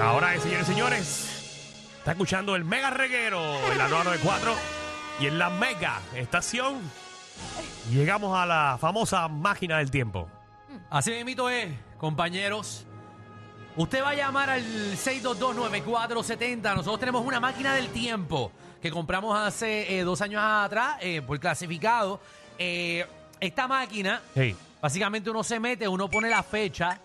Ahora, señores y señores, está escuchando el Mega Reguero en la 994 y en la Mega Estación. Llegamos a la famosa máquina del tiempo. Así mismo es, compañeros. Usted va a llamar al 6229470. Nosotros tenemos una máquina del tiempo que compramos hace eh, dos años atrás eh, por clasificado. Eh, esta máquina, Hey, básicamente uno se mete, uno pone la fecha,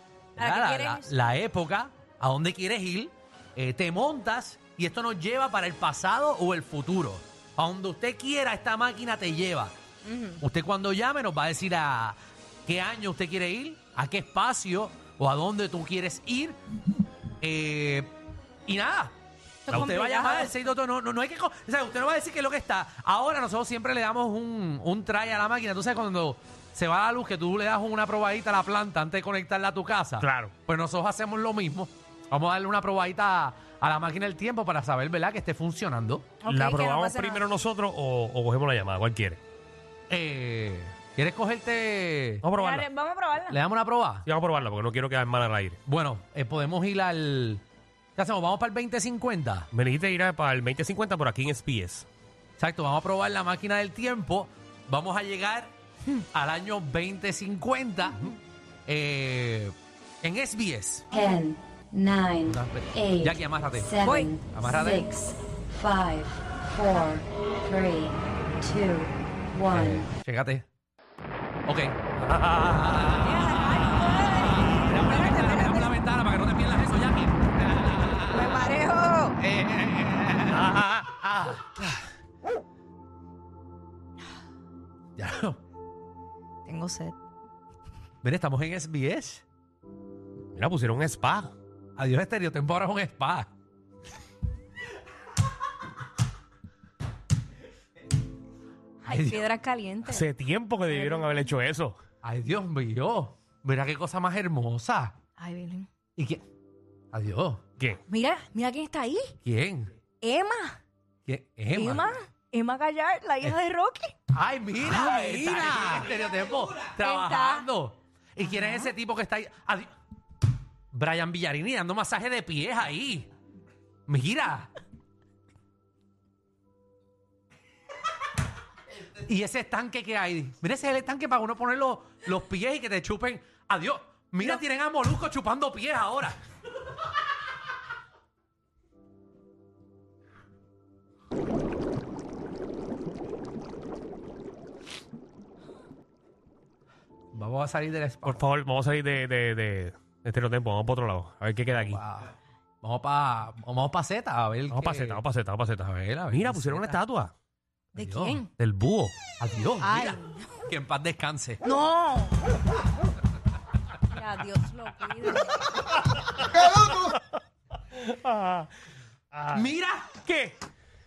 la época, a dónde quieres ir, eh, te montas y esto nos lleva para el pasado o el futuro. A donde usted quiera, esta máquina te lleva. Usted cuando llame nos va a decir a qué año usted quiere ir, a qué espacio o a dónde tú quieres ir. Eh, y nada. Esto usted va a llamar al 622, no, no, no hay que... co- O sea, usted no va a decir qué es lo que está. Ahora nosotros siempre le damos un, un try a la máquina. Tú sabes cuando se va la luz que tú le das una probadita a la planta antes de conectarla a tu casa. Claro. Pues nosotros hacemos lo mismo. Vamos a darle una probadita a, la máquina del tiempo para saber, ¿verdad? Que esté funcionando. Ok, ¿la que no probamos pase primero nada. nosotros o, o cogemos la llamada? ¿Cuál quiere? Eh, ¿Quieres cogerte...? Vamos a probarla. Dale, Vamos a probarla. ¿Le damos una probada? Sí, vamos a probarla porque no quiero quedar mal al aire. Bueno, eh, podemos ir al. ¿Qué hacemos? ¿Vamos para el 2050? Me dijiste ir a- para el 2050 por aquí en SPS. Exacto, vamos a probar la máquina del tiempo. Vamos a llegar al año 2050 eh, en SBS. 10, 9, No, espera. 8, Jackie, amárrate. 7, Voy. Amárrate. 6, 5, 4, 3, 2, 1. Eh, chécate. Ok. Damos la ventana, para que no te pierdas eso, Jackie. Me marejo. Eh, eh, ah, ah, ah. Ya. Tengo sed. Mira, estamos en SBS. Mira, pusieron un spa. Adiós, Estéreo Tempo ahora es un spa. Hay piedras calientes. Hace tiempo que debieron haber hecho eso. Ay, Dios mío. Mira qué cosa más hermosa. Ay, Virgen. ¿Y quién? Adiós. ¿Qué? Mira, mira quién está ahí. ¿Quién? Emma. ¿Quién? Emma. Emma. Emma Gallar, la hija de Rocky. Ay, mira. Ah, está mira. ahí en Estereotiempo trabajando. ¿Y quién es ese tipo que está ahí? Adi- Brian Villarini dando masaje de pies ahí. Mira. Y ese estanque que hay. Mira, ese es el estanque para uno poner los, los pies y que te chupen. Adiós. Mira, tienen a Molusco chupando pies ahora. Vamos a salir del spa. Por favor, vamos a salir de, de, de, de estereotipo. Vamos para otro lado. A ver qué queda aquí. Ah, Vamos para vamos pa Z, a ver. Vamos qué- para Z, vamos para Z, vamos para A Z. ver, a ver. Mira, pusieron una estatua ¿De Adiós. quién? del búho. Adiós, Ay. mira. Que en paz descanse. ¡No! Ya, Dios lo cuide. Mira. ¿Qué?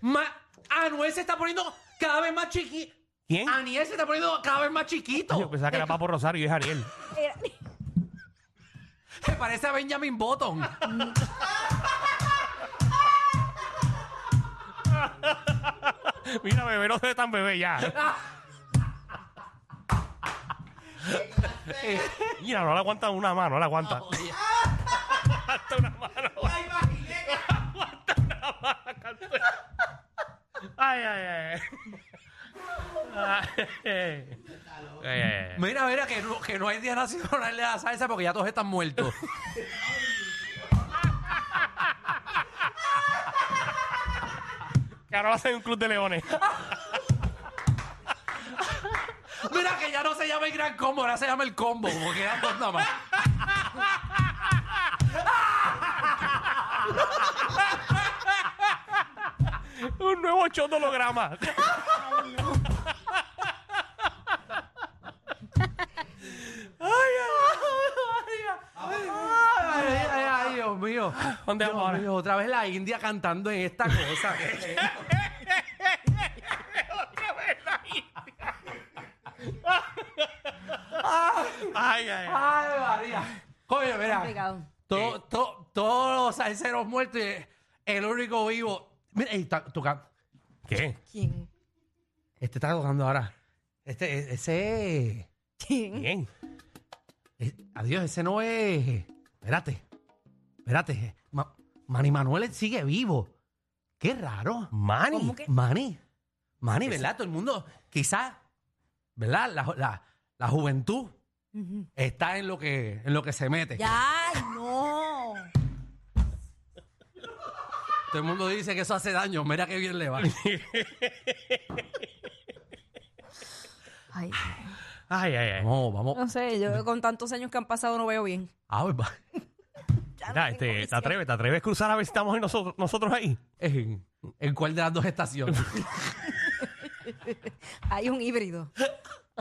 Ma Anuel se está poniendo cada vez más chiquito. ¿Quién? Aniel se está poniendo cada vez más chiquito. Yo pensaba que era Papo Rosario y es Ariel. Era- Se parece a Benjamin Button. Mira, bebé, no se ve tan bebé ya. Mira, no le aguanta una mano, no le aguanta. Aguanta una mano. Aguanta una mano. Ay, ay, ay. Ay, Mira, mira, que no, que no hay día nacional de la salsa porque ya todos están muertos. Que ahora va a ser un club de leones. Mira que ya no se llama el gran combo, ahora se llama el combo, porque quedan dos nada más. Un nuevo holograma. Ay, ay, ay, ay, Dios mío. ¿Dónde Dios vamos ahora? mío, otra vez la India cantando en esta cosa. Ay, ay, ay. Ay, María. Coño, mira. Complicado. Todo- to- todos los salseros muertos y el único vivo. Mira, ey, está tocando. ¿Qué? ¿Quién? Este está tocando ahora. Este, e- ese. ¿Quién? Bien. adiós, ese no es. Espérate. Espérate. Ma- Manny Manuel sigue vivo. Qué raro. Manny. ¿Cómo que? Manny. Manny, ¿verdad? Todo el mundo, quizás, ¿verdad? La, la- la juventud está en lo que, en lo que se mete. Ya, no. Todo el mundo dice que eso hace daño. Mira qué bien le va. Ay, Ay, ay, ay. Vamos, vamos. no sé, yo con tantos años que han pasado no veo bien. Ah, pues va. Ya este, ¿te atreves? ¿Te atreves a cruzar a ver si estamos ahí nosotros, nosotros ahí? ¿En, en cuál de las dos estaciones? Hay un híbrido.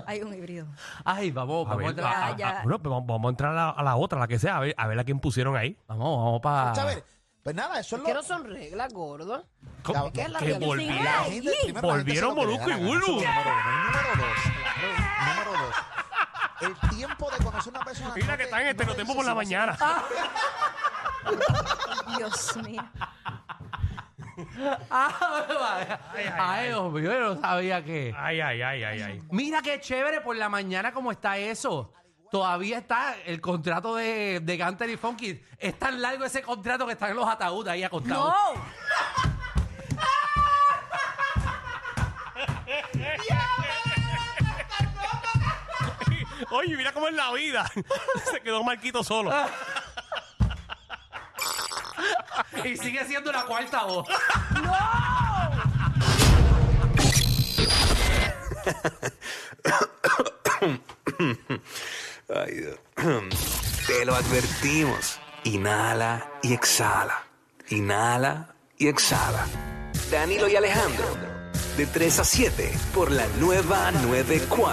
Hay un híbrido. Ay, vamos, A vamos, ver, a a- entrar- a- ya. a- bueno, pues vamos, vamos a entrar a la, a la otra, la que sea, a ver, a ver a quién pusieron ahí. vamos, vamos para. Chévere. Pues nada, eso es Que lo no son reglas, gordo. ¿Cómo? ¿Qué es la que realidad? volvieron. La gente- primero, la gente Volvieron hace lo que le Molusco da y la gana, Número uno. Número dos. Número dos. El tiempo de conocer una persona. Mira no que te- están en este no no te tiempo dice por la a ser- mañana. Dios mío. Ah, Ay, ay, Ay, Dios mío, yo no sabía que. Ay, ay, ay, ay, ay. Mira qué chévere por la mañana cómo está eso. Todavía está el contrato de, de Gunter y Funky. Es tan largo ese contrato que están en los ataúdes ahí acostados. No. Oye, mira cómo es la vida. Se quedó Marquito solo. Y sigue siendo la cuarta voz. Ay, Dios. Te lo advertimos. Inhala y exhala. Inhala y exhala. Danilo y Alejandro. De 3 a 7 por la nueva 94.